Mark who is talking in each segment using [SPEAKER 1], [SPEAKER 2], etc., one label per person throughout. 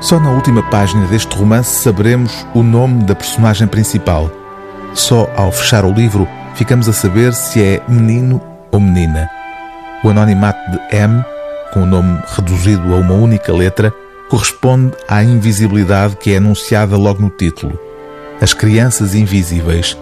[SPEAKER 1] Só na última página deste romance saberemos o nome da personagem principal. Só ao fechar o livro ficamos a saber se é menino ou menina. O anonimato de M, com o nome reduzido a uma única letra, corresponde à invisibilidade que é anunciada logo no título. As crianças invisíveis.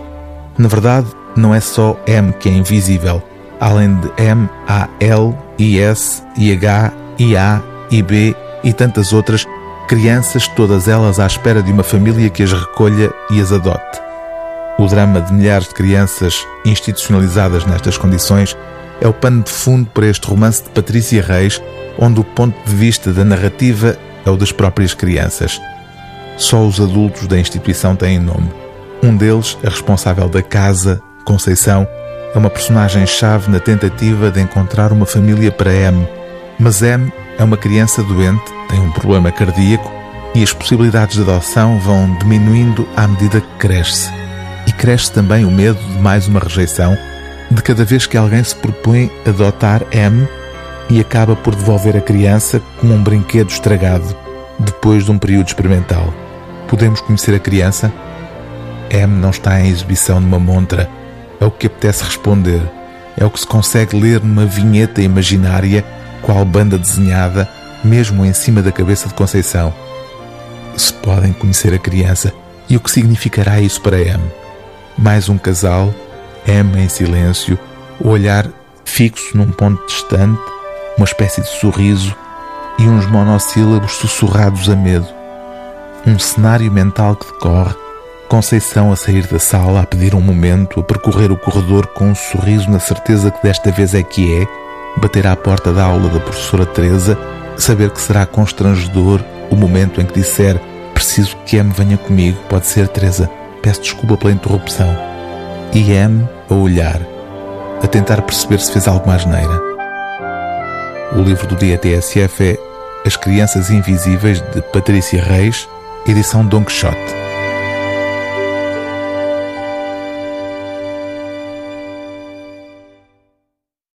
[SPEAKER 1] Na verdade, não é só M que é invisível. Além de M, há L, I, S, I, H, I, A, I, B e tantas outras crianças, todas elas à espera de uma família que as recolha e as adote. O drama de milhares de crianças institucionalizadas nestas condições é o pano de fundo para este romance de Patrícia Reis, onde o ponto de vista da narrativa é o das próprias crianças. Só os adultos da instituição têm nome. Um deles, a responsável da casa, Conceição, é uma personagem-chave na tentativa de encontrar uma família para M. Mas M é uma criança doente, tem um problema cardíaco e as possibilidades de adoção vão diminuindo à medida que cresce. E cresce também o medo de mais uma rejeição, de cada vez que alguém se propõe adotar M e acaba por devolver a criança como um brinquedo estragado depois de um período experimental. Podemos conhecer a criança? M não está em exibição numa montra. É o que apetece responder. É o que se consegue ler numa vinheta imaginária qual banda desenhada, mesmo em cima da cabeça de Conceição. Se podem conhecer a criança e o que significará isso para M. Mais um casal, M em silêncio, o olhar fixo num ponto distante, uma espécie de sorriso e uns monossílabos sussurrados a medo. Um cenário mental que decorre, Conceição a sair da sala, a pedir um momento, a percorrer o corredor com um sorriso na certeza que desta vez é que é, bater à porta da aula da professora Teresa, saber que será constrangedor o momento em que disser preciso que M venha comigo, pode ser Teresa, peço desculpa pela interrupção. E M a olhar, a tentar perceber se fez alguma asneira. O livro do dia TSF é As Crianças Invisíveis de Patrícia Reis, edição Don Quixote.